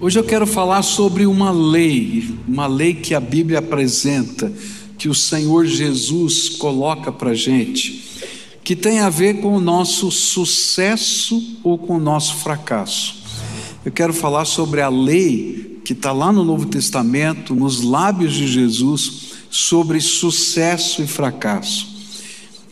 Hoje eu quero falar sobre uma lei, uma lei que a Bíblia apresenta, que o Senhor Jesus coloca para a gente, que tem a ver com o nosso sucesso ou com o nosso fracasso. Eu quero falar sobre a lei que está lá no Novo Testamento, nos lábios de Jesus, sobre sucesso e fracasso.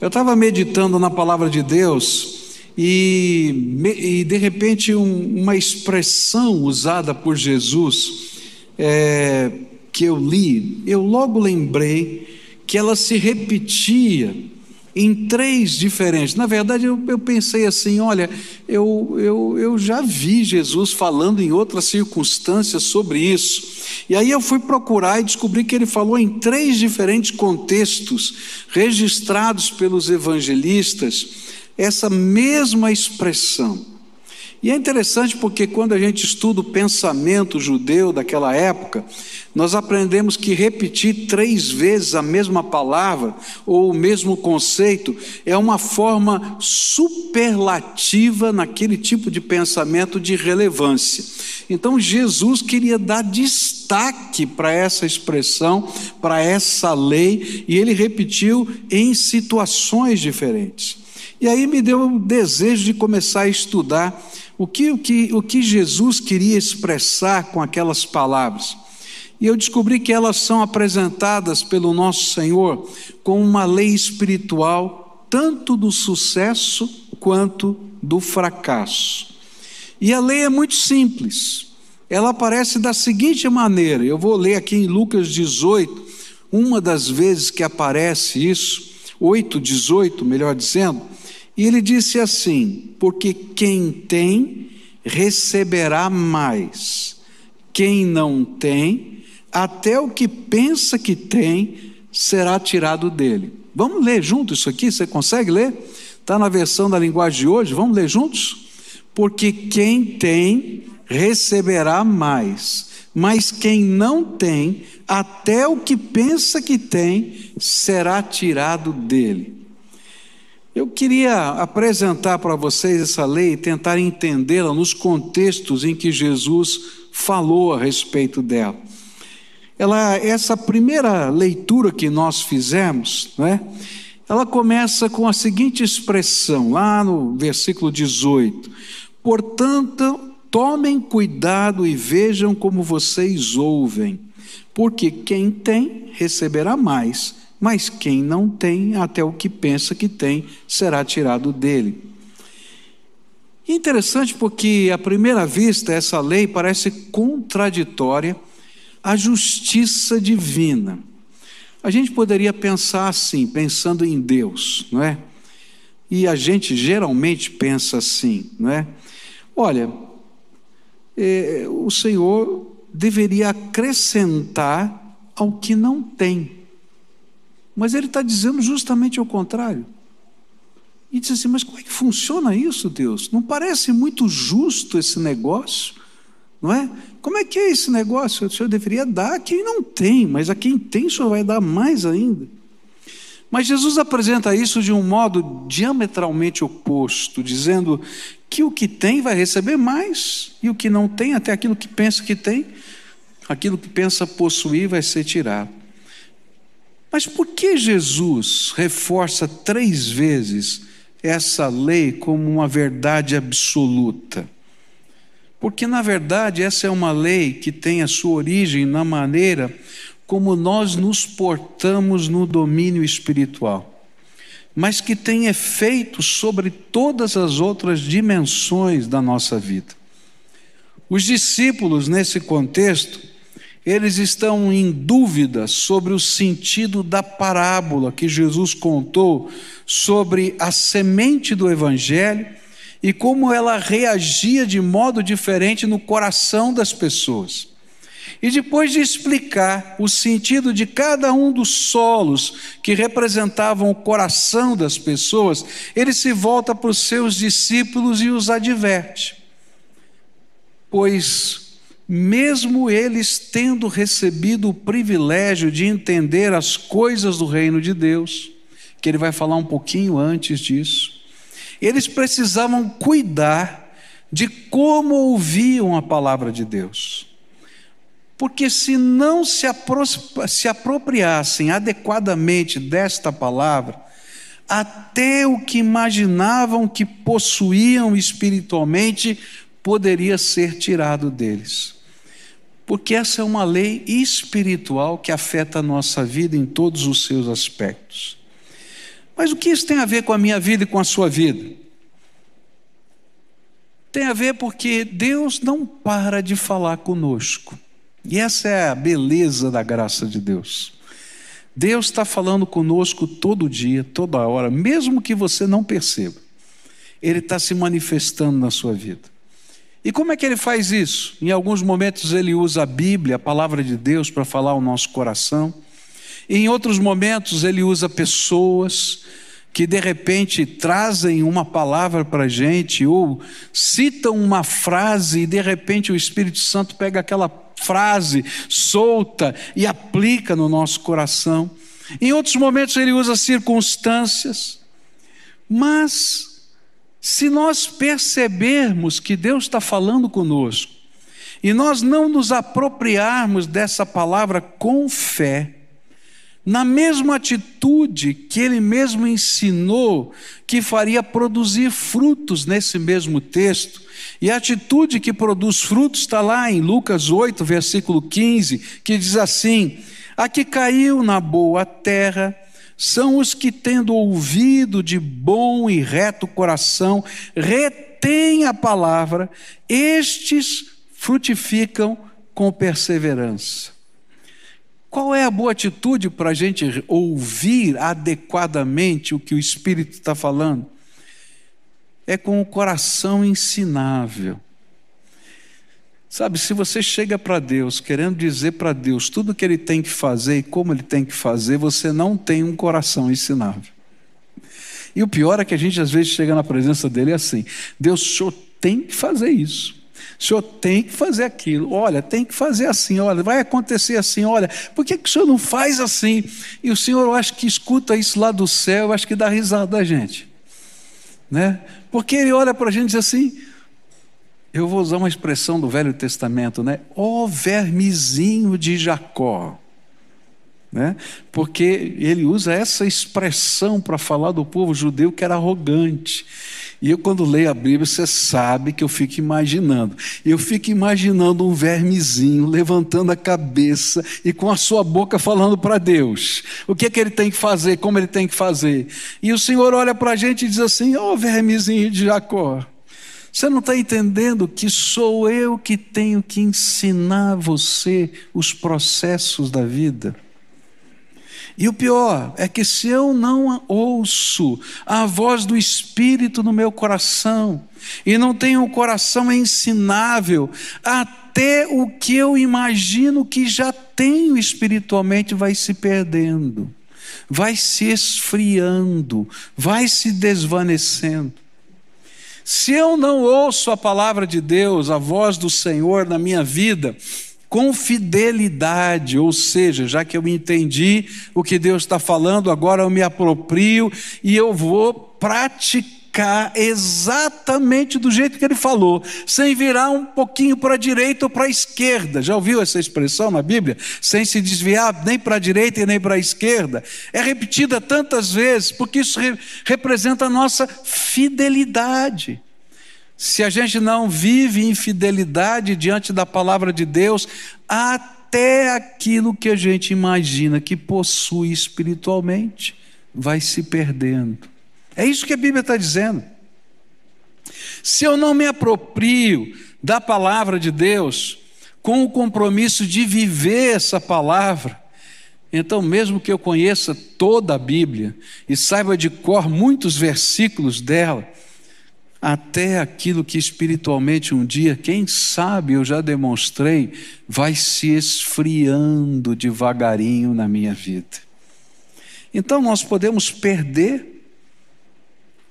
Eu estava meditando na palavra de Deus e, e de repente, um, uma expressão usada por Jesus, é, que eu li, eu logo lembrei que ela se repetia em três diferentes. Na verdade, eu, eu pensei assim: olha, eu, eu, eu já vi Jesus falando em outras circunstâncias sobre isso. E aí eu fui procurar e descobri que ele falou em três diferentes contextos registrados pelos evangelistas essa mesma expressão. E é interessante porque quando a gente estuda o pensamento judeu daquela época, nós aprendemos que repetir três vezes a mesma palavra ou o mesmo conceito é uma forma superlativa naquele tipo de pensamento de relevância. Então Jesus queria dar destaque para essa expressão, para essa lei, e ele repetiu em situações diferentes. E aí me deu o desejo de começar a estudar o que, o que, o que Jesus queria expressar com aquelas palavras. E eu descobri que elas são apresentadas pelo nosso Senhor como uma lei espiritual, tanto do sucesso quanto do fracasso. E a lei é muito simples. Ela aparece da seguinte maneira: eu vou ler aqui em Lucas 18, uma das vezes que aparece isso, 8, 18, melhor dizendo. E ele disse assim: Porque quem tem, receberá mais, quem não tem, até o que pensa que tem, será tirado dele. Vamos ler junto isso aqui? Você consegue ler? Está na versão da linguagem de hoje? Vamos ler juntos? Porque quem tem, receberá mais, mas quem não tem, até o que pensa que tem, será tirado dele. Eu queria apresentar para vocês essa lei e tentar entendê-la nos contextos em que Jesus falou a respeito dela. Ela, essa primeira leitura que nós fizemos, né, ela começa com a seguinte expressão, lá no versículo 18: Portanto, tomem cuidado e vejam como vocês ouvem, porque quem tem receberá mais mas quem não tem, até o que pensa que tem, será tirado dele. Interessante porque, à primeira vista, essa lei parece contraditória à justiça divina. A gente poderia pensar assim, pensando em Deus, não é? E a gente geralmente pensa assim, não é? Olha, é, o Senhor deveria acrescentar ao que não tem. Mas ele está dizendo justamente o contrário. E diz assim: Mas como é que funciona isso, Deus? Não parece muito justo esse negócio? Não é? Como é que é esse negócio? O Senhor deveria dar a quem não tem, mas a quem tem, o Senhor vai dar mais ainda. Mas Jesus apresenta isso de um modo diametralmente oposto, dizendo que o que tem vai receber mais, e o que não tem, até aquilo que pensa que tem, aquilo que pensa possuir vai ser tirado. Mas por que Jesus reforça três vezes essa lei como uma verdade absoluta? Porque, na verdade, essa é uma lei que tem a sua origem na maneira como nós nos portamos no domínio espiritual, mas que tem efeito sobre todas as outras dimensões da nossa vida. Os discípulos, nesse contexto, eles estão em dúvida sobre o sentido da parábola que Jesus contou sobre a semente do Evangelho e como ela reagia de modo diferente no coração das pessoas. E depois de explicar o sentido de cada um dos solos que representavam o coração das pessoas, ele se volta para os seus discípulos e os adverte. Pois mesmo eles tendo recebido o privilégio de entender as coisas do reino de Deus, que ele vai falar um pouquinho antes disso, eles precisavam cuidar de como ouviam a palavra de Deus. Porque se não se, se apropriassem adequadamente desta palavra, até o que imaginavam que possuíam espiritualmente poderia ser tirado deles. Porque essa é uma lei espiritual que afeta a nossa vida em todos os seus aspectos. Mas o que isso tem a ver com a minha vida e com a sua vida? Tem a ver porque Deus não para de falar conosco. E essa é a beleza da graça de Deus. Deus está falando conosco todo dia, toda hora, mesmo que você não perceba. Ele está se manifestando na sua vida. E como é que ele faz isso? Em alguns momentos ele usa a Bíblia, a palavra de Deus, para falar ao nosso coração. E em outros momentos ele usa pessoas que de repente trazem uma palavra para a gente, ou citam uma frase, e de repente o Espírito Santo pega aquela frase solta e aplica no nosso coração. Em outros momentos ele usa circunstâncias, mas se nós percebermos que Deus está falando conosco e nós não nos apropriarmos dessa palavra com fé, na mesma atitude que ele mesmo ensinou que faria produzir frutos nesse mesmo texto. E a atitude que produz frutos está lá em Lucas 8, versículo 15, que diz assim: A que caiu na boa terra são os que, tendo ouvido de bom e reto coração, retêm a palavra, estes frutificam com perseverança. Qual é a boa atitude para a gente ouvir adequadamente o que o Espírito está falando? É com o coração ensinável. Sabe, se você chega para Deus querendo dizer para Deus tudo o que Ele tem que fazer e como Ele tem que fazer, você não tem um coração ensinável. E o pior é que a gente às vezes chega na presença dele assim: Deus, o senhor tem que fazer isso. O senhor tem que fazer aquilo. Olha, tem que fazer assim. Olha, vai acontecer assim. Olha, por que, que o senhor não faz assim? E o senhor, eu acho que escuta isso lá do céu, eu acho que dá risada da gente. Né? Porque ele olha para a gente e diz assim: eu vou usar uma expressão do Velho Testamento, né? Oh, vermezinho de Jacó. Né? Porque ele usa essa expressão para falar do povo judeu que era arrogante. E eu, quando leio a Bíblia, você sabe que eu fico imaginando. Eu fico imaginando um vermezinho levantando a cabeça e com a sua boca falando para Deus. O que é que ele tem que fazer, como ele tem que fazer. E o Senhor olha para a gente e diz assim: Ó, oh, vermezinho de Jacó. Você não está entendendo que sou eu que tenho que ensinar você os processos da vida? E o pior é que se eu não ouço a voz do Espírito no meu coração, e não tenho um coração ensinável, até o que eu imagino que já tenho espiritualmente vai se perdendo, vai se esfriando, vai se desvanecendo. Se eu não ouço a palavra de Deus, a voz do Senhor na minha vida, com fidelidade, ou seja, já que eu entendi o que Deus está falando, agora eu me aproprio e eu vou praticar exatamente do jeito que ele falou, sem virar um pouquinho para a direita ou para a esquerda. Já ouviu essa expressão na Bíblia? Sem se desviar nem para a direita e nem para a esquerda. É repetida tantas vezes, porque isso re representa a nossa fidelidade. Se a gente não vive infidelidade diante da palavra de Deus, até aquilo que a gente imagina que possui espiritualmente vai se perdendo. É isso que a Bíblia está dizendo. Se eu não me aproprio da palavra de Deus, com o compromisso de viver essa palavra, então, mesmo que eu conheça toda a Bíblia e saiba de cor muitos versículos dela, até aquilo que espiritualmente um dia, quem sabe eu já demonstrei, vai se esfriando devagarinho na minha vida. Então nós podemos perder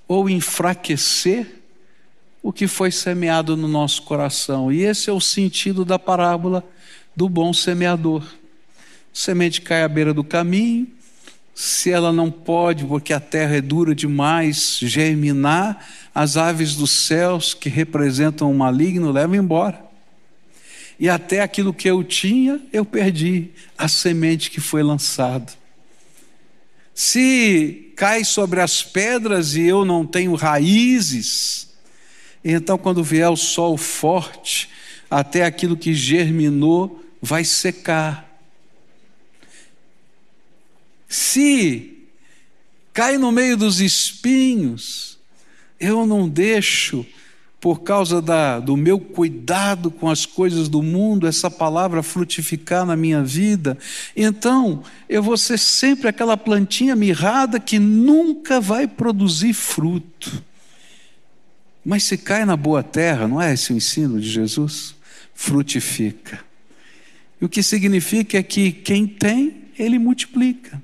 ou enfraquecer o que foi semeado no nosso coração. E esse é o sentido da parábola do bom semeador. Semente cai à beira do caminho, se ela não pode, porque a terra é dura demais, germinar, as aves dos céus, que representam o maligno, levam embora. E até aquilo que eu tinha, eu perdi, a semente que foi lançada. Se cai sobre as pedras e eu não tenho raízes, então quando vier o sol forte, até aquilo que germinou vai secar. Se cai no meio dos espinhos, eu não deixo, por causa da, do meu cuidado com as coisas do mundo, essa palavra frutificar na minha vida, então eu vou ser sempre aquela plantinha mirrada que nunca vai produzir fruto. Mas se cai na boa terra, não é esse o ensino de Jesus? Frutifica. E o que significa é que quem tem, ele multiplica.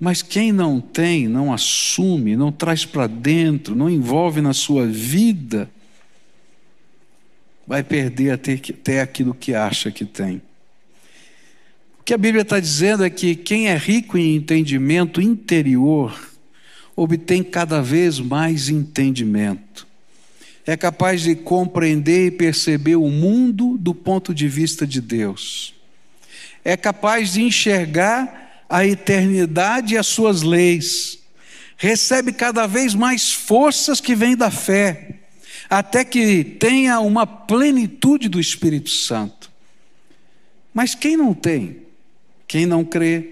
Mas quem não tem, não assume, não traz para dentro, não envolve na sua vida, vai perder até, aquilo que acha que tem. O que a Bíblia está dizendo é que quem é rico em entendimento interior obtém cada vez mais entendimento. É capaz de compreender e perceber o mundo do ponto de vista de Deus. É capaz de enxergar a eternidade e as suas leis, recebe cada vez mais forças que vêm da fé, até que tenha uma plenitude do Espírito Santo. Mas quem não tem, quem não crê,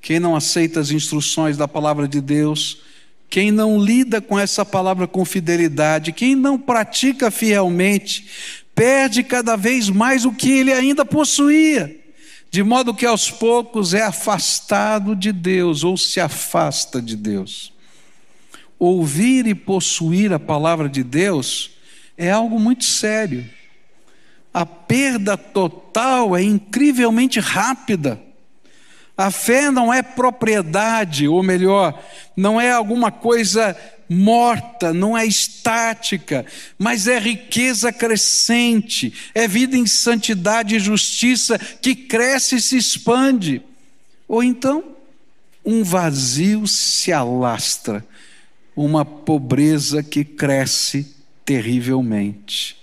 quem não aceita as instruções da palavra de Deus, quem não lida com essa palavra com fidelidade, quem não pratica fielmente, perde cada vez mais o que ele ainda possuía. De modo que aos poucos é afastado de Deus ou se afasta de Deus. Ouvir e possuir a palavra de Deus é algo muito sério. A perda total é incrivelmente rápida. A fé não é propriedade, ou melhor, não é alguma coisa morta, não é estática, mas é riqueza crescente, é vida em santidade e justiça que cresce e se expande. Ou então, um vazio se alastra, uma pobreza que cresce terrivelmente.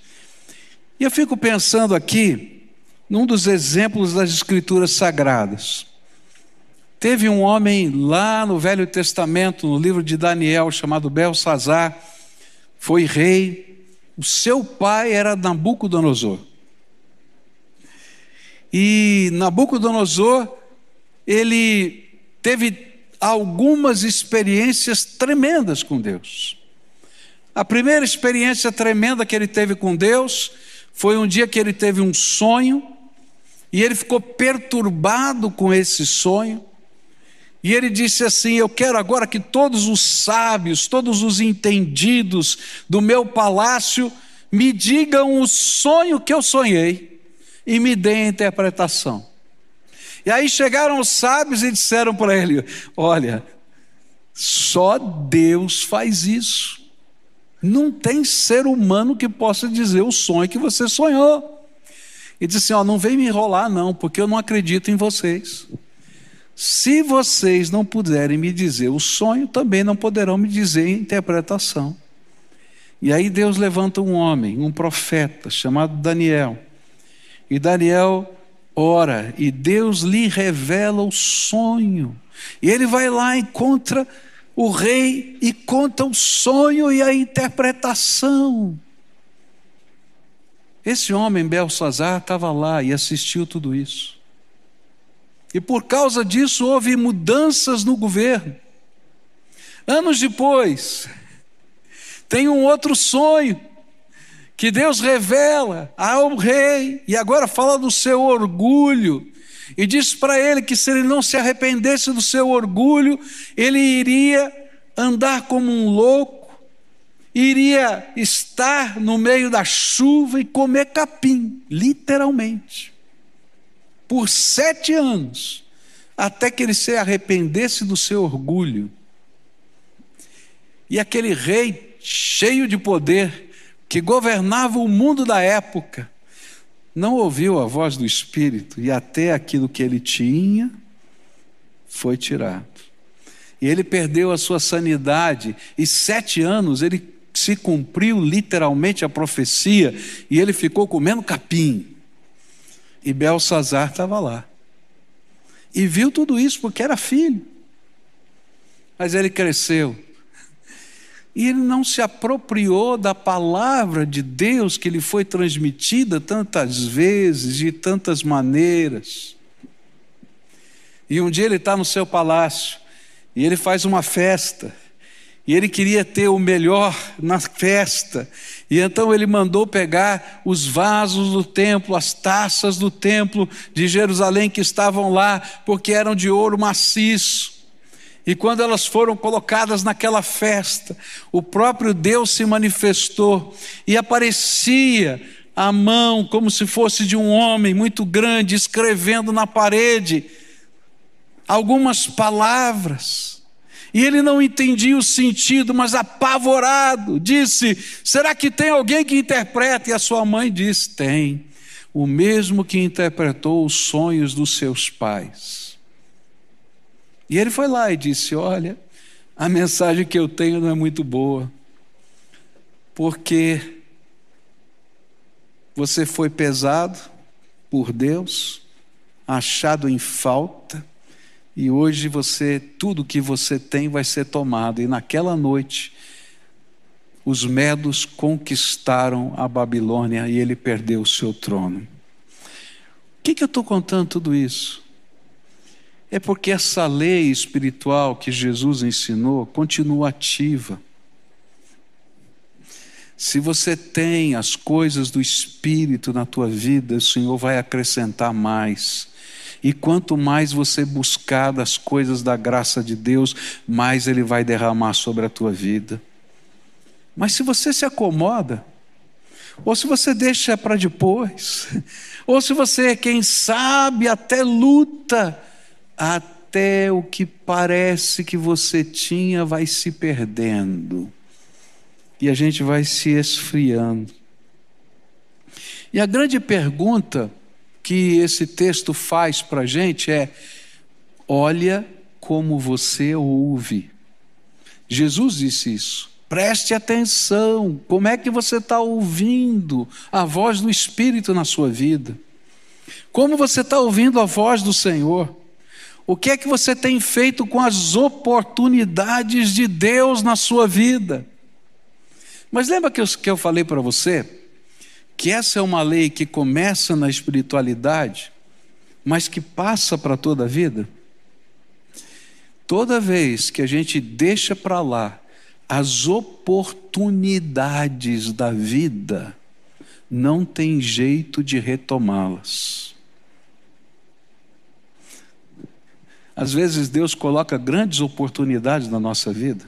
E eu fico pensando aqui num dos exemplos das Escrituras Sagradas. Teve um homem lá no Velho Testamento, no livro de Daniel, chamado Belsazar, foi rei. O seu pai era Nabucodonosor. E Nabucodonosor, ele teve algumas experiências tremendas com Deus. A primeira experiência tremenda que ele teve com Deus foi um dia que ele teve um sonho e ele ficou perturbado com esse sonho. E ele disse assim: Eu quero agora que todos os sábios, todos os entendidos do meu palácio me digam o sonho que eu sonhei e me deem a interpretação. E aí chegaram os sábios e disseram para ele: Olha, só Deus faz isso. Não tem ser humano que possa dizer o sonho que você sonhou. E disse assim: Ó, não vem me enrolar, não, porque eu não acredito em vocês. Se vocês não puderem me dizer o sonho, também não poderão me dizer a interpretação. E aí Deus levanta um homem, um profeta, chamado Daniel. E Daniel ora, e Deus lhe revela o sonho. E ele vai lá, encontra o rei e conta o sonho e a interpretação. Esse homem, Belsazar, estava lá e assistiu tudo isso. E por causa disso houve mudanças no governo. Anos depois, tem um outro sonho que Deus revela ao rei, e agora fala do seu orgulho, e diz para ele que se ele não se arrependesse do seu orgulho, ele iria andar como um louco, iria estar no meio da chuva e comer capim, literalmente por sete anos, até que ele se arrependesse do seu orgulho. E aquele rei cheio de poder, que governava o mundo da época, não ouviu a voz do Espírito e até aquilo que ele tinha foi tirado. e ele perdeu a sua sanidade, e sete anos ele se cumpriu literalmente a profecia, e ele ficou comendo capim. E Belsazar estava lá. E viu tudo isso porque era filho. Mas ele cresceu. E ele não se apropriou da palavra de Deus que lhe foi transmitida tantas vezes, de tantas maneiras. E um dia ele está no seu palácio e ele faz uma festa. E ele queria ter o melhor na festa. E então ele mandou pegar os vasos do templo, as taças do templo de Jerusalém que estavam lá, porque eram de ouro maciço. E quando elas foram colocadas naquela festa, o próprio Deus se manifestou e aparecia a mão como se fosse de um homem muito grande, escrevendo na parede algumas palavras. E ele não entendia o sentido, mas apavorado, disse: Será que tem alguém que interprete? E a sua mãe disse: Tem, o mesmo que interpretou os sonhos dos seus pais. E ele foi lá e disse: Olha, a mensagem que eu tenho não é muito boa, porque você foi pesado por Deus, achado em falta, e hoje você, tudo que você tem vai ser tomado. E naquela noite, os medos conquistaram a Babilônia e ele perdeu o seu trono. O que, que eu estou contando tudo isso? É porque essa lei espiritual que Jesus ensinou continua ativa. Se você tem as coisas do Espírito na tua vida, o Senhor vai acrescentar mais. E quanto mais você buscar das coisas da graça de Deus, mais Ele vai derramar sobre a tua vida. Mas se você se acomoda, ou se você deixa para depois, ou se você, quem sabe, até luta até o que parece que você tinha vai se perdendo. E a gente vai se esfriando. E a grande pergunta que esse texto faz para a gente é: olha como você ouve. Jesus disse isso. Preste atenção, como é que você está ouvindo a voz do Espírito na sua vida? Como você está ouvindo a voz do Senhor? O que é que você tem feito com as oportunidades de Deus na sua vida? Mas lembra que eu, que eu falei para você que essa é uma lei que começa na espiritualidade, mas que passa para toda a vida? Toda vez que a gente deixa para lá as oportunidades da vida, não tem jeito de retomá-las. Às vezes Deus coloca grandes oportunidades na nossa vida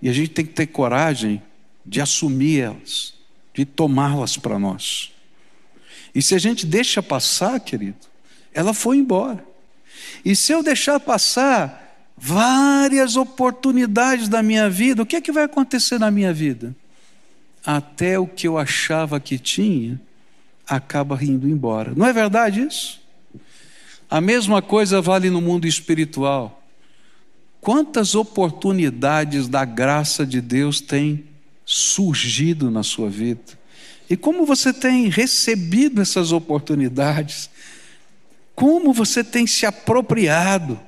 e a gente tem que ter coragem de assumir elas, de tomá-las para nós. E se a gente deixa passar, querido, ela foi embora. E se eu deixar passar várias oportunidades da minha vida, o que é que vai acontecer na minha vida? Até o que eu achava que tinha acaba indo embora. Não é verdade isso? A mesma coisa vale no mundo espiritual. Quantas oportunidades da graça de Deus têm surgido na sua vida? E como você tem recebido essas oportunidades? Como você tem se apropriado?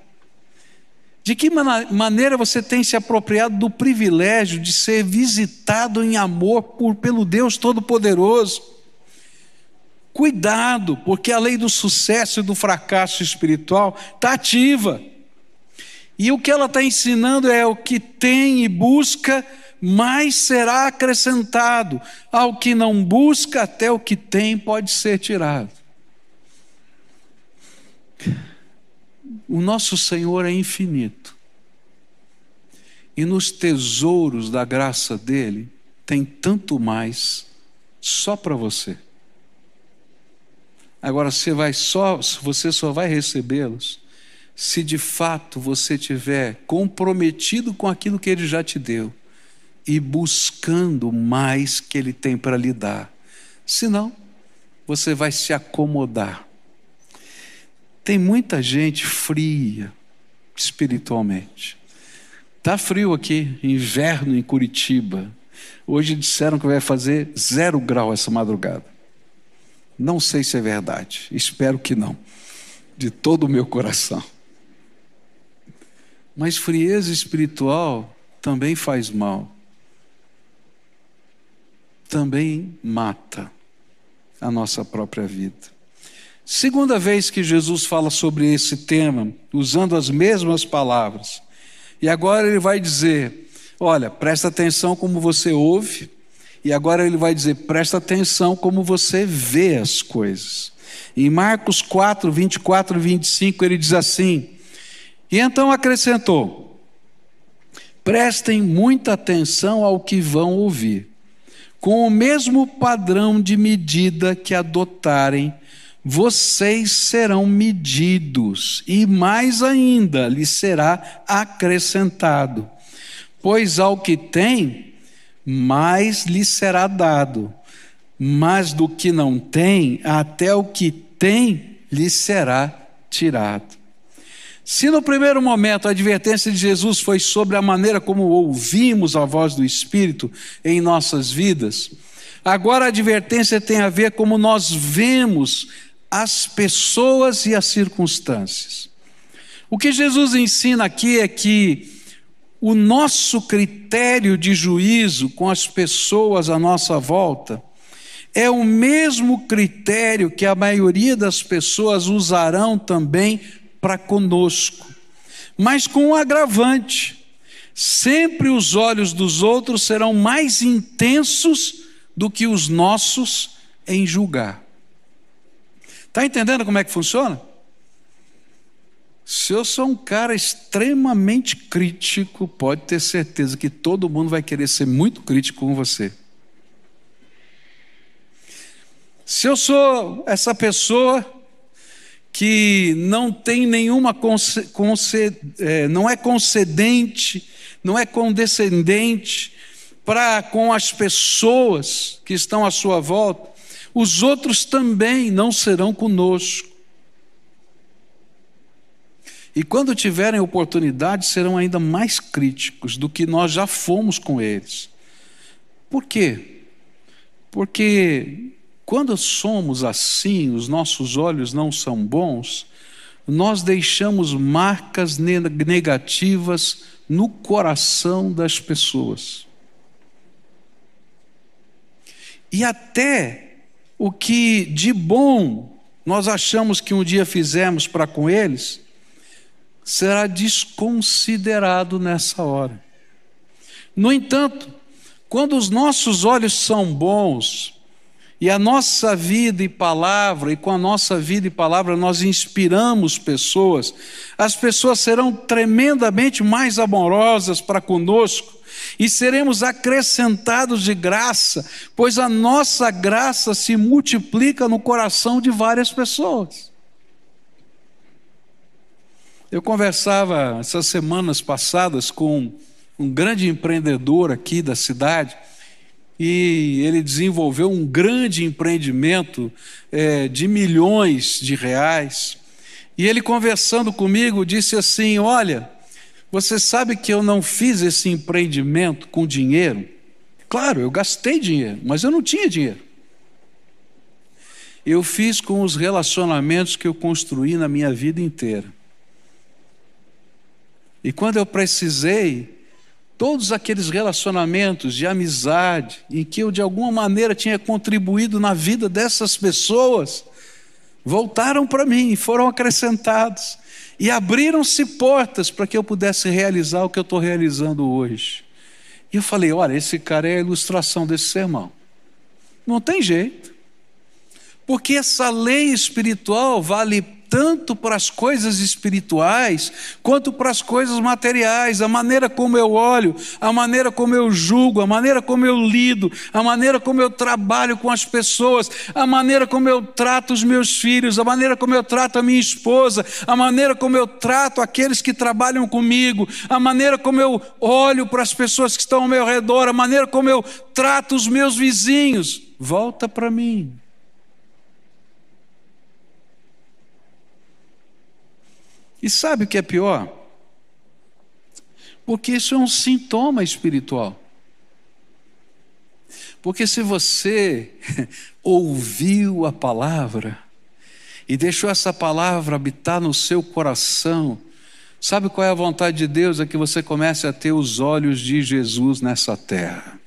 De que maneira você tem se apropriado do privilégio de ser visitado em amor por, pelo Deus Todo-Poderoso? Cuidado, porque a lei do sucesso e do fracasso espiritual está ativa. E o que ela está ensinando é o que tem e busca, mais será acrescentado. Ao que não busca, até o que tem pode ser tirado. O nosso Senhor é infinito. E nos tesouros da graça dele tem tanto mais só para você. Agora você vai só, você só vai recebê-los se de fato você tiver comprometido com aquilo que ele já te deu e buscando mais que ele tem para lhe dar. Senão, você vai se acomodar. Tem muita gente fria espiritualmente. Tá frio aqui, inverno em Curitiba. Hoje disseram que vai fazer zero grau essa madrugada. Não sei se é verdade, espero que não, de todo o meu coração. Mas frieza espiritual também faz mal, também mata a nossa própria vida. Segunda vez que Jesus fala sobre esse tema, usando as mesmas palavras. E agora ele vai dizer: olha, presta atenção como você ouve, e agora ele vai dizer: presta atenção como você vê as coisas. Em Marcos 4, 24 e 25, ele diz assim: E então acrescentou: prestem muita atenção ao que vão ouvir. Com o mesmo padrão de medida que adotarem, vocês serão medidos, e mais ainda lhes será acrescentado. Pois ao que tem, mais lhe será dado, mas do que não tem, até o que tem lhe será tirado. Se no primeiro momento a advertência de Jesus foi sobre a maneira como ouvimos a voz do Espírito em nossas vidas, agora a advertência tem a ver como nós vemos as pessoas e as circunstâncias. O que Jesus ensina aqui é que o nosso critério de juízo com as pessoas à nossa volta é o mesmo critério que a maioria das pessoas usarão também para conosco, mas com um agravante. Sempre os olhos dos outros serão mais intensos do que os nossos em julgar. Está entendendo como é que funciona? Se eu sou um cara extremamente crítico, pode ter certeza que todo mundo vai querer ser muito crítico com você. Se eu sou essa pessoa que não tem nenhuma é, não é concedente, não é condescendente para com as pessoas que estão à sua volta, os outros também não serão conosco. E quando tiverem oportunidade, serão ainda mais críticos do que nós já fomos com eles. Por quê? Porque quando somos assim, os nossos olhos não são bons, nós deixamos marcas negativas no coração das pessoas. E até o que de bom nós achamos que um dia fizemos para com eles, será desconsiderado nessa hora. No entanto, quando os nossos olhos são bons, e a nossa vida e palavra, e com a nossa vida e palavra nós inspiramos pessoas, as pessoas serão tremendamente mais amorosas para conosco, e seremos acrescentados de graça, pois a nossa graça se multiplica no coração de várias pessoas. Eu conversava essas semanas passadas com um grande empreendedor aqui da cidade, e ele desenvolveu um grande empreendimento é, de milhões de reais. E ele conversando comigo disse assim: Olha, você sabe que eu não fiz esse empreendimento com dinheiro? Claro, eu gastei dinheiro, mas eu não tinha dinheiro. Eu fiz com os relacionamentos que eu construí na minha vida inteira. E quando eu precisei, todos aqueles relacionamentos de amizade, em que eu de alguma maneira tinha contribuído na vida dessas pessoas, voltaram para mim foram acrescentados. E abriram-se portas para que eu pudesse realizar o que eu estou realizando hoje. E eu falei: olha, esse cara é a ilustração desse sermão. Não tem jeito. Porque essa lei espiritual vale tanto para as coisas espirituais quanto para as coisas materiais, a maneira como eu olho, a maneira como eu julgo, a maneira como eu lido, a maneira como eu trabalho com as pessoas, a maneira como eu trato os meus filhos, a maneira como eu trato a minha esposa, a maneira como eu trato aqueles que trabalham comigo, a maneira como eu olho para as pessoas que estão ao meu redor, a maneira como eu trato os meus vizinhos. Volta para mim. E sabe o que é pior? Porque isso é um sintoma espiritual. Porque se você ouviu a palavra e deixou essa palavra habitar no seu coração, sabe qual é a vontade de Deus? É que você comece a ter os olhos de Jesus nessa terra.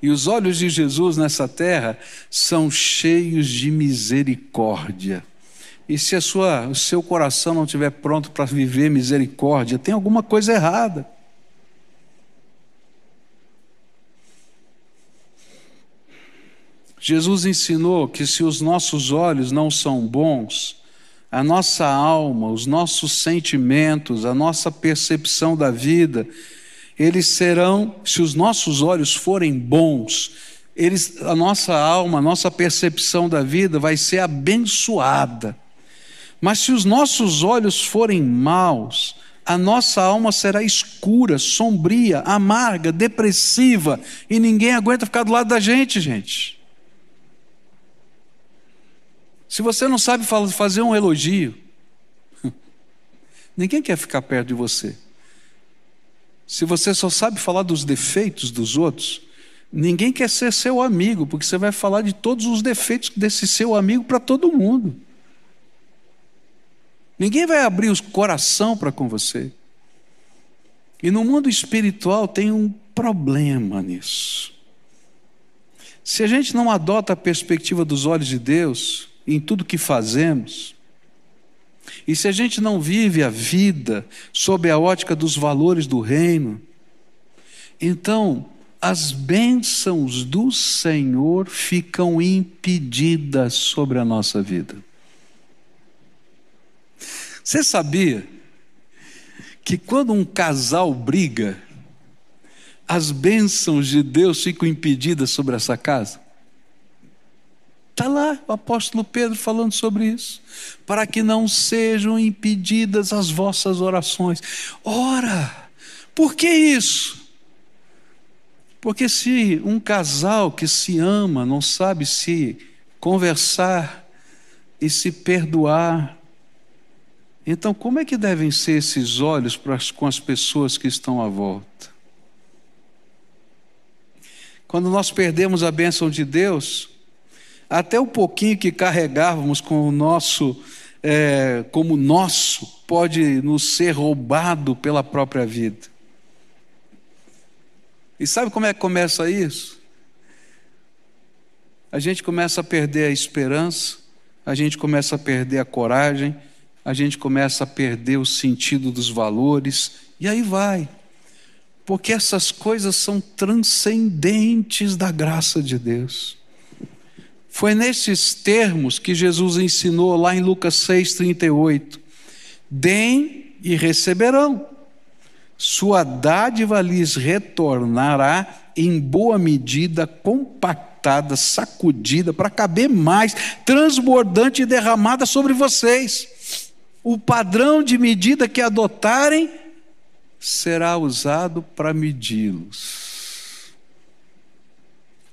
E os olhos de Jesus nessa terra são cheios de misericórdia. E se a sua, o seu coração não estiver pronto para viver misericórdia, tem alguma coisa errada. Jesus ensinou que se os nossos olhos não são bons, a nossa alma, os nossos sentimentos, a nossa percepção da vida, eles serão, se os nossos olhos forem bons, eles, a nossa alma, a nossa percepção da vida vai ser abençoada. Mas se os nossos olhos forem maus, a nossa alma será escura, sombria, amarga, depressiva, e ninguém aguenta ficar do lado da gente, gente. Se você não sabe fazer um elogio, ninguém quer ficar perto de você. Se você só sabe falar dos defeitos dos outros, ninguém quer ser seu amigo, porque você vai falar de todos os defeitos desse seu amigo para todo mundo. Ninguém vai abrir o coração para com você. E no mundo espiritual tem um problema nisso. Se a gente não adota a perspectiva dos olhos de Deus, em tudo que fazemos. E se a gente não vive a vida sob a ótica dos valores do reino, então as bênçãos do Senhor ficam impedidas sobre a nossa vida. Você sabia que quando um casal briga, as bênçãos de Deus ficam impedidas sobre essa casa? Está lá o apóstolo Pedro falando sobre isso. Para que não sejam impedidas as vossas orações. Ora, por que isso? Porque se um casal que se ama não sabe se conversar e se perdoar, então como é que devem ser esses olhos com as pessoas que estão à volta? Quando nós perdemos a bênção de Deus, até o pouquinho que carregávamos com o nosso, é, como nosso, pode nos ser roubado pela própria vida. E sabe como é que começa isso? A gente começa a perder a esperança, a gente começa a perder a coragem, a gente começa a perder o sentido dos valores, e aí vai. Porque essas coisas são transcendentes da graça de Deus. Foi nesses termos que Jesus ensinou lá em Lucas 6,38: Deem e receberão, sua dádiva lhes retornará em boa medida, compactada, sacudida, para caber mais, transbordante e derramada sobre vocês. O padrão de medida que adotarem será usado para medi-los.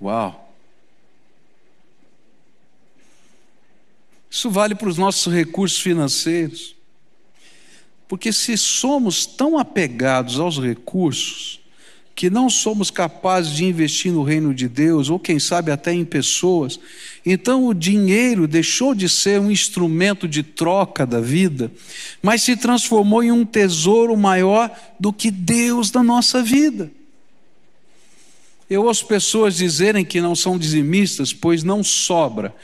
Uau! Isso vale para os nossos recursos financeiros. Porque se somos tão apegados aos recursos, que não somos capazes de investir no reino de Deus, ou quem sabe até em pessoas, então o dinheiro deixou de ser um instrumento de troca da vida, mas se transformou em um tesouro maior do que Deus da nossa vida. Eu ouço pessoas dizerem que não são dizimistas, pois não sobra.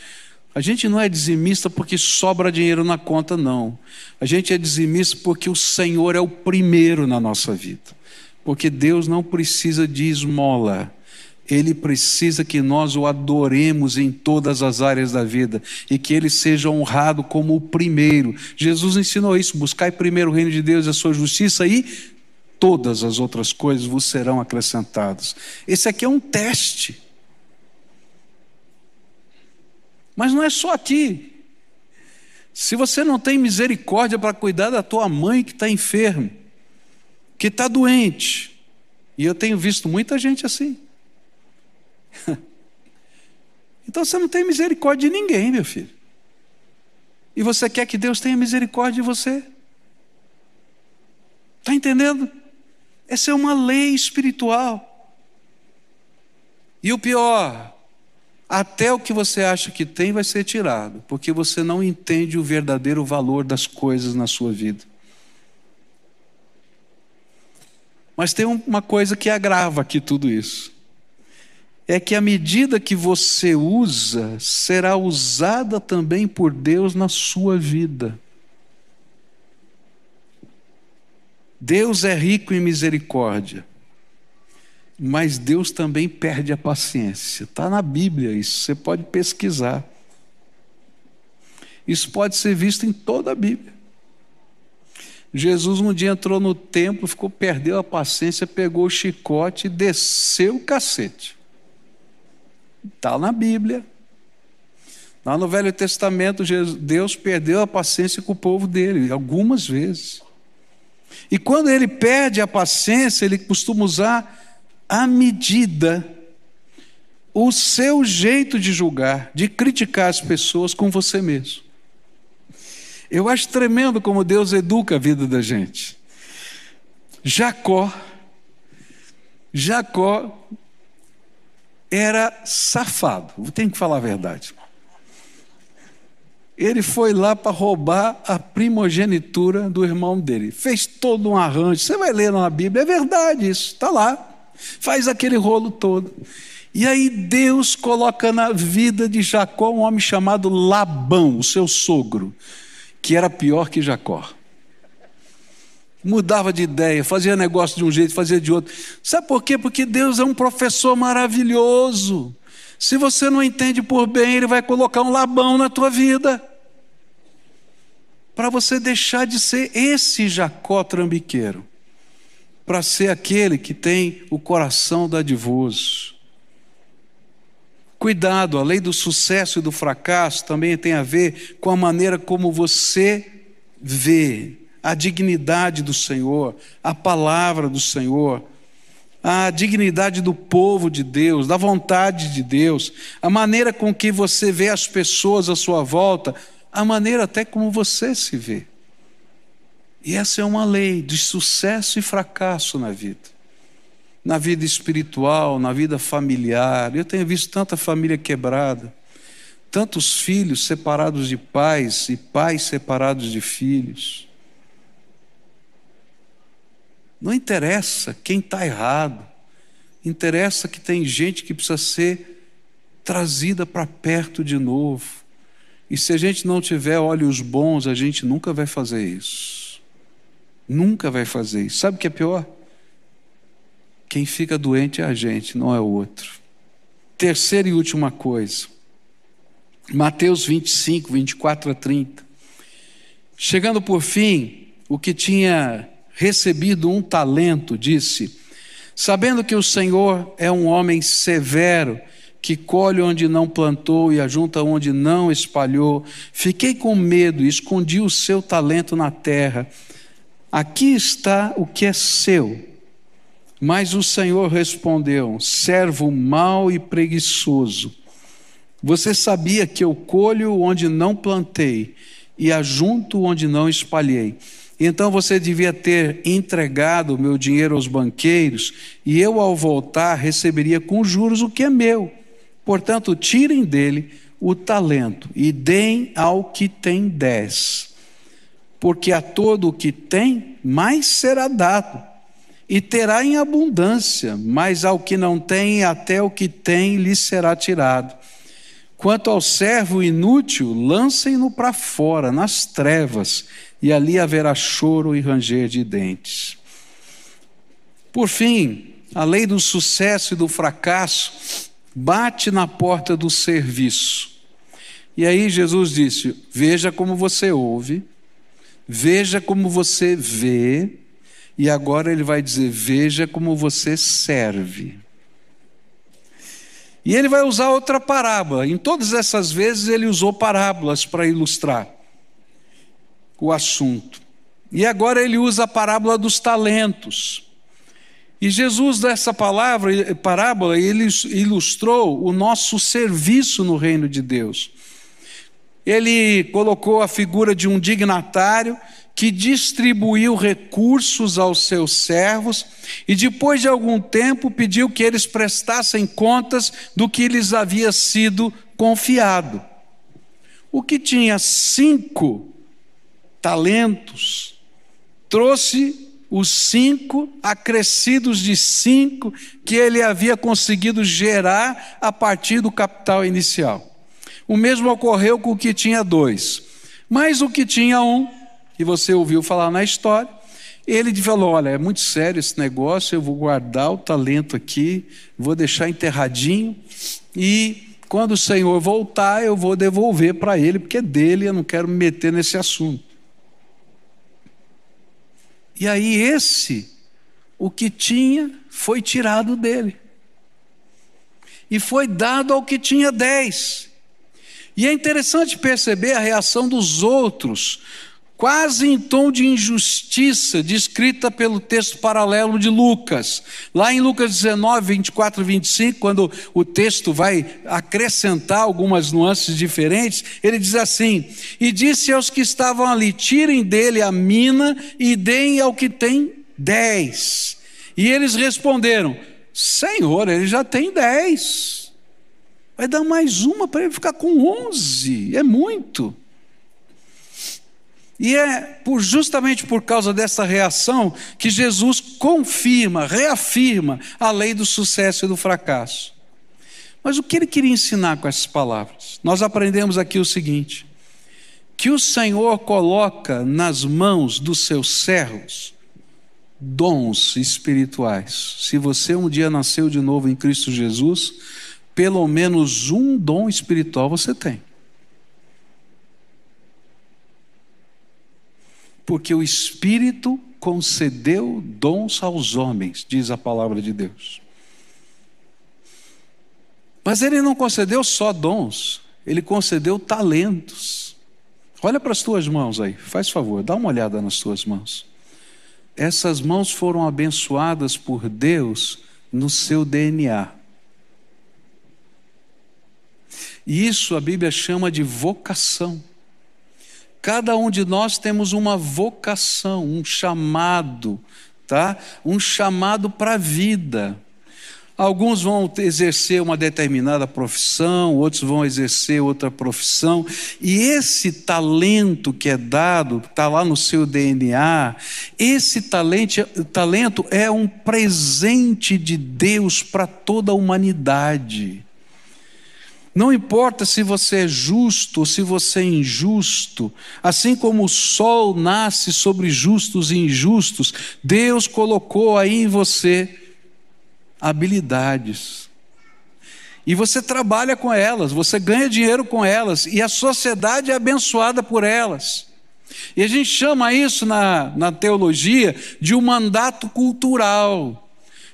A gente não é dizimista porque sobra dinheiro na conta, não. A gente é dizimista porque o Senhor é o primeiro na nossa vida. Porque Deus não precisa de esmola. Ele precisa que nós o adoremos em todas as áreas da vida e que ele seja honrado como o primeiro. Jesus ensinou isso: buscai primeiro o reino de Deus e a sua justiça e todas as outras coisas vos serão acrescentadas. Esse aqui é um teste. Mas não é só aqui. Se você não tem misericórdia para cuidar da tua mãe que está enferma, que está doente, e eu tenho visto muita gente assim. Então você não tem misericórdia de ninguém, meu filho. E você quer que Deus tenha misericórdia de você? Está entendendo? Essa é uma lei espiritual. E o pior, até o que você acha que tem vai ser tirado, porque você não entende o verdadeiro valor das coisas na sua vida. Mas tem uma coisa que agrava aqui tudo isso. É que a medida que você usa será usada também por Deus na sua vida. Deus é rico em misericórdia mas Deus também perde a paciência. Está na Bíblia isso, você pode pesquisar. Isso pode ser visto em toda a Bíblia. Jesus um dia entrou no templo, ficou, perdeu a paciência, pegou o chicote e desceu o cacete. Está na Bíblia. Lá no Velho Testamento, Deus perdeu a paciência com o povo dele, algumas vezes. E quando ele perde a paciência, ele costuma usar à medida o seu jeito de julgar, de criticar as pessoas com você mesmo. Eu acho tremendo como Deus educa a vida da gente. Jacó, Jacó era safado, tenho que falar a verdade. Ele foi lá para roubar a primogenitura do irmão dele. Fez todo um arranjo. Você vai ler na Bíblia, é verdade isso, está lá. Faz aquele rolo todo. E aí Deus coloca na vida de Jacó um homem chamado Labão, o seu sogro, que era pior que Jacó. Mudava de ideia, fazia negócio de um jeito, fazia de outro. Sabe por quê? Porque Deus é um professor maravilhoso. Se você não entende por bem, Ele vai colocar um Labão na tua vida. Para você deixar de ser esse Jacó trambiqueiro para ser aquele que tem o coração dadivoso. Cuidado, a lei do sucesso e do fracasso também tem a ver com a maneira como você vê a dignidade do Senhor, a palavra do Senhor, a dignidade do povo de Deus, da vontade de Deus, a maneira com que você vê as pessoas à sua volta, a maneira até como você se vê. E essa é uma lei de sucesso e fracasso na vida. Na vida espiritual, na vida familiar. Eu tenho visto tanta família quebrada, tantos filhos separados de pais e pais separados de filhos. Não interessa quem está errado, interessa que tem gente que precisa ser trazida para perto de novo. E se a gente não tiver olhos bons, a gente nunca vai fazer isso. Nunca vai fazer isso. Sabe o que é pior? Quem fica doente é a gente, não é o outro. Terceira e última coisa. Mateus 25, 24 a 30. Chegando por fim, o que tinha recebido um talento disse: Sabendo que o Senhor é um homem severo, que colhe onde não plantou e ajunta onde não espalhou, fiquei com medo e escondi o seu talento na terra. Aqui está o que é seu. Mas o Senhor respondeu: servo mau e preguiçoso. Você sabia que eu colho onde não plantei e ajunto onde não espalhei. Então você devia ter entregado o meu dinheiro aos banqueiros, e eu, ao voltar, receberia com juros o que é meu. Portanto, tirem dele o talento e deem ao que tem dez porque a todo o que tem, mais será dado, e terá em abundância, mas ao que não tem, até o que tem lhe será tirado. Quanto ao servo inútil, lancem-no para fora, nas trevas, e ali haverá choro e ranger de dentes. Por fim, a lei do sucesso e do fracasso bate na porta do serviço. E aí Jesus disse: Veja como você ouve, Veja como você vê, e agora ele vai dizer: veja como você serve. E ele vai usar outra parábola. Em todas essas vezes ele usou parábolas para ilustrar o assunto. E agora ele usa a parábola dos talentos. E Jesus, dessa palavra, parábola, ele ilustrou o nosso serviço no reino de Deus. Ele colocou a figura de um dignatário que distribuiu recursos aos seus servos e, depois de algum tempo, pediu que eles prestassem contas do que lhes havia sido confiado. O que tinha cinco talentos trouxe os cinco acrescidos de cinco que ele havia conseguido gerar a partir do capital inicial. O mesmo ocorreu com o que tinha dois. Mas o que tinha um, que você ouviu falar na história, ele falou: Olha, é muito sério esse negócio, eu vou guardar o talento aqui, vou deixar enterradinho, e quando o Senhor voltar, eu vou devolver para ele, porque é dele, eu não quero me meter nesse assunto. E aí esse, o que tinha, foi tirado dele. E foi dado ao que tinha dez. E é interessante perceber a reação dos outros, quase em tom de injustiça, descrita pelo texto paralelo de Lucas. Lá em Lucas 19, 24 e 25, quando o texto vai acrescentar algumas nuances diferentes, ele diz assim: E disse aos que estavam ali: Tirem dele a mina e deem ao que tem dez. E eles responderam: Senhor, ele já tem dez. Vai dar mais uma para ele ficar com onze. É muito. E é por, justamente por causa dessa reação que Jesus confirma, reafirma a lei do sucesso e do fracasso. Mas o que ele queria ensinar com essas palavras? Nós aprendemos aqui o seguinte: que o Senhor coloca nas mãos dos seus servos dons espirituais. Se você um dia nasceu de novo em Cristo Jesus, pelo menos um dom espiritual você tem. Porque o Espírito concedeu dons aos homens, diz a palavra de Deus. Mas ele não concedeu só dons, ele concedeu talentos. Olha para as tuas mãos aí, faz favor, dá uma olhada nas tuas mãos. Essas mãos foram abençoadas por Deus no seu DNA. E isso a Bíblia chama de vocação. Cada um de nós temos uma vocação, um chamado, tá? Um chamado para a vida. Alguns vão exercer uma determinada profissão, outros vão exercer outra profissão, e esse talento que é dado, está lá no seu DNA, esse talento, talento é um presente de Deus para toda a humanidade. Não importa se você é justo ou se você é injusto, assim como o sol nasce sobre justos e injustos, Deus colocou aí em você habilidades. E você trabalha com elas, você ganha dinheiro com elas, e a sociedade é abençoada por elas. E a gente chama isso na, na teologia de um mandato cultural.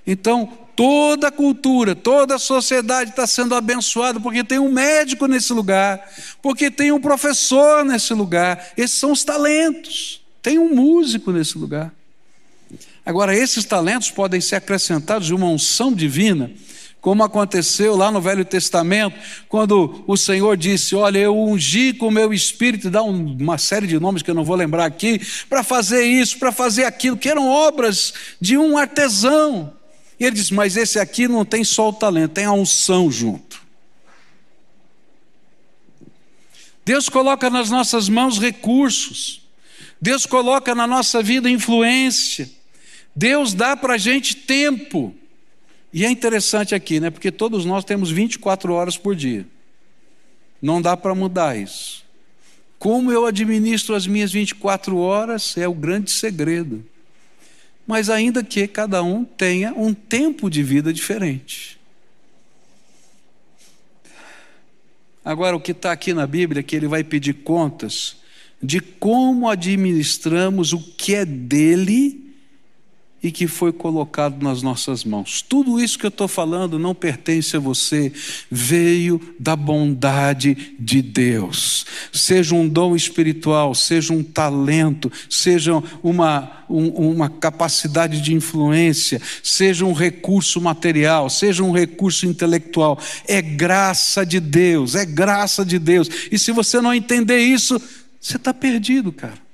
Então, Toda a cultura, toda a sociedade está sendo abençoada porque tem um médico nesse lugar, porque tem um professor nesse lugar. Esses são os talentos. Tem um músico nesse lugar. Agora, esses talentos podem ser acrescentados de uma unção divina, como aconteceu lá no Velho Testamento, quando o Senhor disse: Olha, eu ungi com o meu espírito, dá uma série de nomes que eu não vou lembrar aqui, para fazer isso, para fazer aquilo, que eram obras de um artesão. E ele diz: Mas esse aqui não tem só o talento, tem a unção junto. Deus coloca nas nossas mãos recursos, Deus coloca na nossa vida influência, Deus dá para a gente tempo. E é interessante aqui, né? Porque todos nós temos 24 horas por dia. Não dá para mudar isso. Como eu administro as minhas 24 horas é o grande segredo mas ainda que cada um tenha um tempo de vida diferente. Agora, o que está aqui na Bíblia é que ele vai pedir contas de como administramos o que é dele e que foi colocado nas nossas mãos. Tudo isso que eu estou falando não pertence a você, veio da bondade de Deus. Seja um dom espiritual, seja um talento, seja uma, um, uma capacidade de influência, seja um recurso material, seja um recurso intelectual, é graça de Deus, é graça de Deus. E se você não entender isso, você está perdido, cara.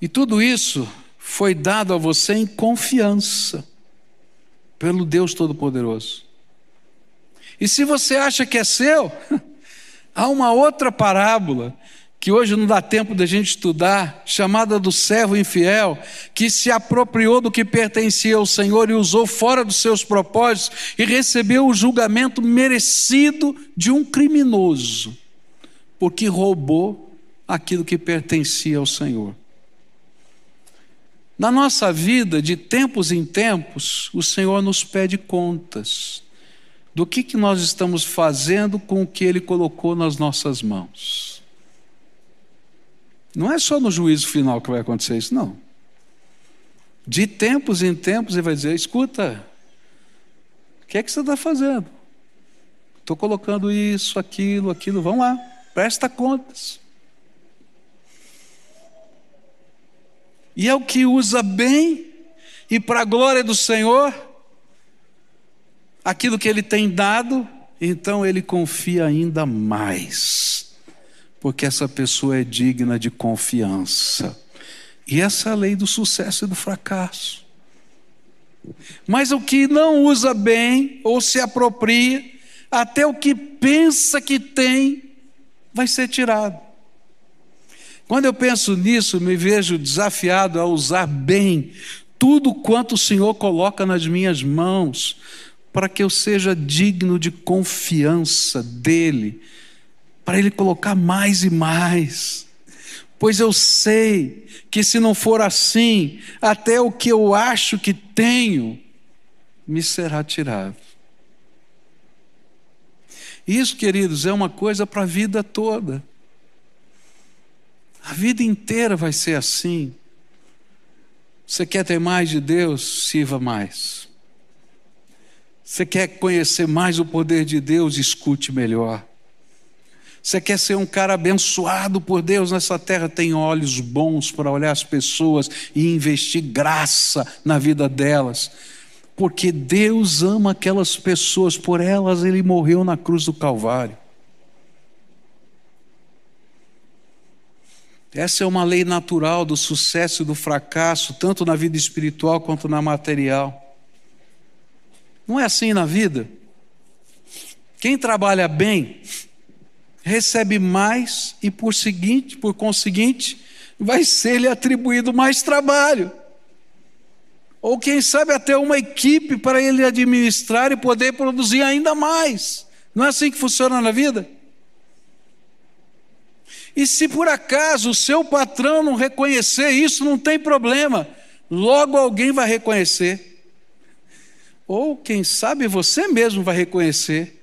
E tudo isso foi dado a você em confiança pelo Deus Todo-Poderoso. E se você acha que é seu, há uma outra parábola que hoje não dá tempo da gente estudar, chamada do servo infiel, que se apropriou do que pertencia ao Senhor e usou fora dos seus propósitos e recebeu o julgamento merecido de um criminoso, porque roubou aquilo que pertencia ao Senhor. Na nossa vida, de tempos em tempos, o Senhor nos pede contas do que, que nós estamos fazendo com o que Ele colocou nas nossas mãos. Não é só no juízo final que vai acontecer isso, não. De tempos em tempos ele vai dizer: escuta, o que é que você está fazendo? Estou colocando isso, aquilo, aquilo, vamos lá, presta contas. E é o que usa bem e para a glória do Senhor aquilo que ele tem dado, então ele confia ainda mais porque essa pessoa é digna de confiança. E essa é a lei do sucesso e do fracasso. Mas o que não usa bem ou se apropria, até o que pensa que tem, vai ser tirado. Quando eu penso nisso, me vejo desafiado a usar bem tudo quanto o Senhor coloca nas minhas mãos, para que eu seja digno de confiança dEle para Ele colocar mais e mais. Pois eu sei que se não for assim, até o que eu acho que tenho me será tirado. Isso, queridos, é uma coisa para a vida toda. A vida inteira vai ser assim. Você quer ter mais de Deus? Sirva mais. Você quer conhecer mais o poder de Deus? Escute melhor. Você quer ser um cara abençoado por Deus nessa terra? Tem olhos bons para olhar as pessoas e investir graça na vida delas. Porque Deus ama aquelas pessoas, por elas Ele morreu na cruz do Calvário. Essa é uma lei natural do sucesso e do fracasso, tanto na vida espiritual quanto na material. Não é assim na vida? Quem trabalha bem, recebe mais e por seguinte, por conseguinte, vai ser lhe atribuído mais trabalho. Ou quem sabe até uma equipe para ele administrar e poder produzir ainda mais. Não é assim que funciona na vida? E se por acaso o seu patrão não reconhecer isso, não tem problema. Logo alguém vai reconhecer. Ou quem sabe você mesmo vai reconhecer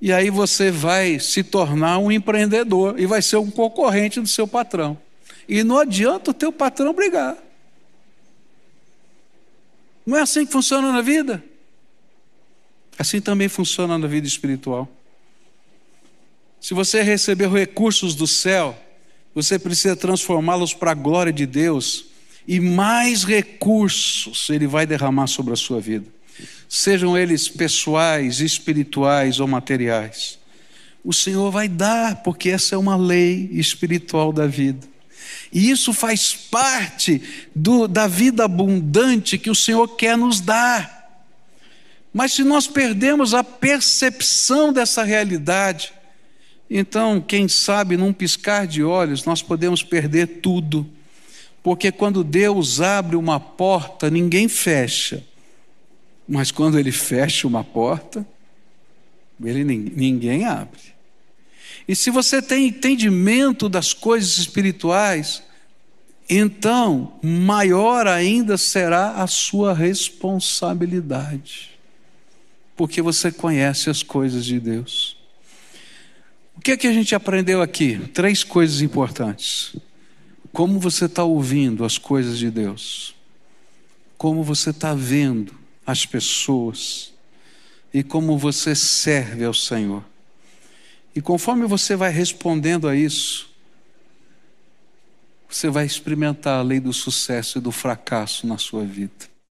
e aí você vai se tornar um empreendedor e vai ser um concorrente do seu patrão. E não adianta o teu patrão brigar. Não é assim que funciona na vida? Assim também funciona na vida espiritual. Se você recebeu recursos do céu, você precisa transformá-los para a glória de Deus, e mais recursos Ele vai derramar sobre a sua vida sejam eles pessoais, espirituais ou materiais. O Senhor vai dar, porque essa é uma lei espiritual da vida. E isso faz parte do, da vida abundante que o Senhor quer nos dar. Mas se nós perdemos a percepção dessa realidade, então, quem sabe, num piscar de olhos, nós podemos perder tudo. Porque quando Deus abre uma porta, ninguém fecha. Mas quando ele fecha uma porta, ele, ninguém abre. E se você tem entendimento das coisas espirituais, então maior ainda será a sua responsabilidade, porque você conhece as coisas de Deus. O que é que a gente aprendeu aqui? Três coisas importantes. Como você está ouvindo as coisas de Deus? Como você está vendo as pessoas e como você serve ao Senhor. E conforme você vai respondendo a isso, você vai experimentar a lei do sucesso e do fracasso na sua vida.